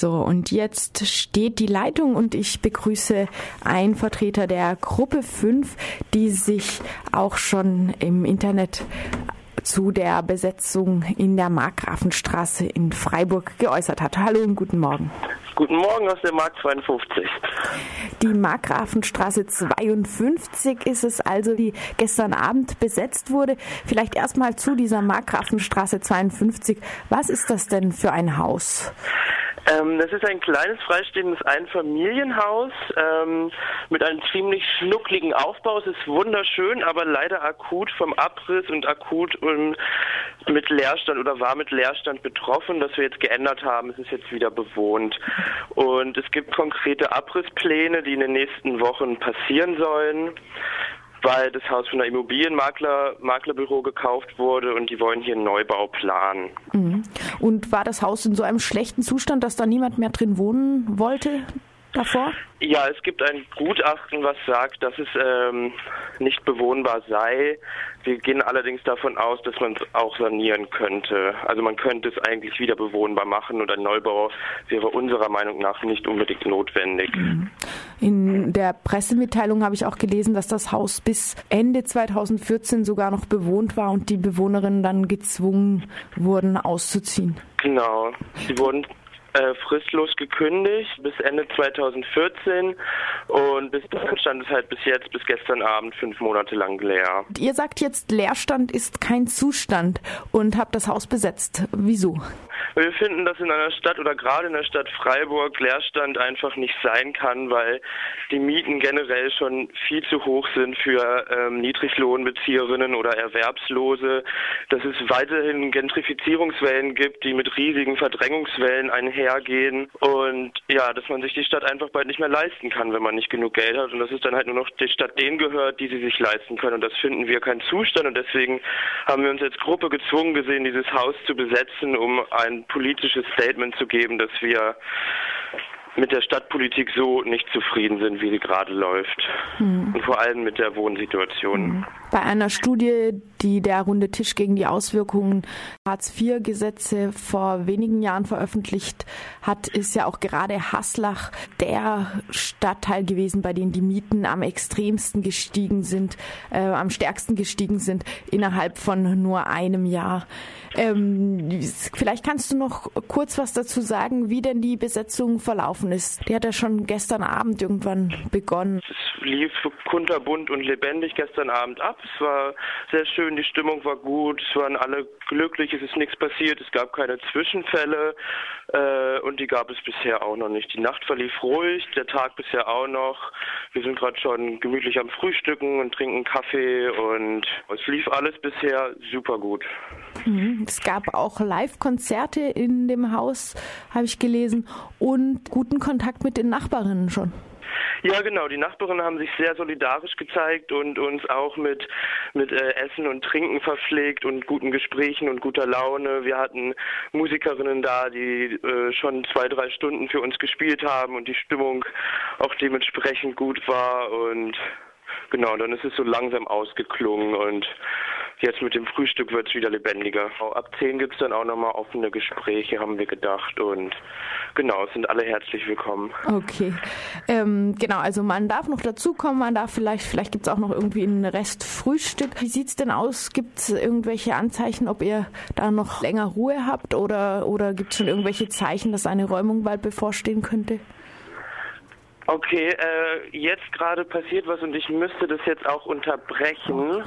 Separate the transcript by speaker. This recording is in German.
Speaker 1: So, und jetzt steht die Leitung und ich begrüße einen Vertreter der Gruppe 5, die sich auch schon im Internet zu der Besetzung in der Markgrafenstraße in Freiburg geäußert hat. Hallo und guten Morgen.
Speaker 2: Guten Morgen aus der Mark 52.
Speaker 1: Die Markgrafenstraße 52 ist es also, die gestern Abend besetzt wurde. Vielleicht erstmal zu dieser Markgrafenstraße 52. Was ist das denn für ein Haus?
Speaker 2: Ähm, das ist ein kleines freistehendes Einfamilienhaus ähm, mit einem ziemlich schnuckligen Aufbau. Es ist wunderschön, aber leider akut vom Abriss und akut um, mit Leerstand oder war mit Leerstand betroffen, das wir jetzt geändert haben. Es ist jetzt wieder bewohnt. Und es gibt konkrete Abrisspläne, die in den nächsten Wochen passieren sollen weil das Haus von einer Immobilienmakler Maklerbüro gekauft wurde und die wollen hier einen Neubau planen.
Speaker 1: Mhm. Und war das Haus in so einem schlechten Zustand, dass da niemand mehr drin wohnen wollte? davor?
Speaker 2: Ja, es gibt ein Gutachten, was sagt, dass es ähm, nicht bewohnbar sei. Wir gehen allerdings davon aus, dass man es auch sanieren könnte. Also man könnte es eigentlich wieder bewohnbar machen und ein Neubau wäre unserer Meinung nach nicht unbedingt notwendig. Mhm.
Speaker 1: In der Pressemitteilung habe ich auch gelesen, dass das Haus bis Ende 2014 sogar noch bewohnt war und die Bewohnerinnen dann gezwungen wurden auszuziehen.
Speaker 2: Genau. Sie wurden äh, fristlos gekündigt bis Ende 2014 und bis dahin stand es halt bis jetzt, bis gestern Abend fünf Monate lang leer.
Speaker 1: Ihr sagt jetzt, Leerstand ist kein Zustand und habt das Haus besetzt. Wieso?
Speaker 2: Wir finden, dass in einer Stadt oder gerade in der Stadt Freiburg Leerstand einfach nicht sein kann, weil die Mieten generell schon viel zu hoch sind für ähm, Niedriglohnbezieherinnen oder Erwerbslose, dass es weiterhin Gentrifizierungswellen gibt, die mit riesigen Verdrängungswellen einhergehen. Und ja, dass man sich die Stadt einfach bald nicht mehr leisten kann, wenn man nicht genug Geld hat. Und dass es dann halt nur noch der Stadt denen gehört, die sie sich leisten können. Und das finden wir kein Zustand. Und deswegen haben wir uns als Gruppe gezwungen gesehen, dieses Haus zu besetzen, um ein politisches Statement zu geben, dass wir mit der Stadtpolitik so nicht zufrieden sind, wie sie gerade läuft. Hm. Und vor allem mit der Wohnsituation. Hm.
Speaker 1: Bei einer Studie, die der Runde Tisch gegen die Auswirkungen Hartz-IV-Gesetze vor wenigen Jahren veröffentlicht hat, ist ja auch gerade Haslach der Stadtteil gewesen, bei dem die Mieten am extremsten gestiegen sind, äh, am stärksten gestiegen sind innerhalb von nur einem Jahr. Ähm, vielleicht kannst du noch kurz was dazu sagen, wie denn die Besetzung verlaufen ist. Die hat ja schon gestern Abend irgendwann begonnen.
Speaker 2: Es lief kunterbunt und lebendig gestern Abend ab. Es war sehr schön, die Stimmung war gut, es waren alle glücklich, es ist nichts passiert, es gab keine Zwischenfälle äh, und die gab es bisher auch noch nicht. Die Nacht verlief ruhig, der Tag bisher auch noch. Wir sind gerade schon gemütlich am Frühstücken und trinken Kaffee und es lief alles bisher super gut.
Speaker 1: Mhm. Es gab auch Live-Konzerte in dem Haus, habe ich gelesen, und guten Kontakt mit den Nachbarinnen schon.
Speaker 2: Ja, genau. Die Nachbarinnen haben sich sehr solidarisch gezeigt und uns auch mit, mit äh, Essen und Trinken verpflegt und guten Gesprächen und guter Laune. Wir hatten Musikerinnen da, die äh, schon zwei, drei Stunden für uns gespielt haben und die Stimmung auch dementsprechend gut war und genau, dann ist es so langsam ausgeklungen und Jetzt mit dem Frühstück wird es wieder lebendiger. Ab 10 gibt es dann auch nochmal offene Gespräche, haben wir gedacht. Und genau, sind alle herzlich willkommen.
Speaker 1: Okay. Ähm, genau, also man darf noch dazukommen, man darf vielleicht, vielleicht gibt es auch noch irgendwie einen Rest Frühstück. Wie sieht es denn aus? Gibt es irgendwelche Anzeichen, ob ihr da noch länger Ruhe habt oder, oder gibt es schon irgendwelche Zeichen, dass eine Räumung bald bevorstehen könnte?
Speaker 2: Okay, äh, jetzt gerade passiert was und ich müsste das jetzt auch unterbrechen.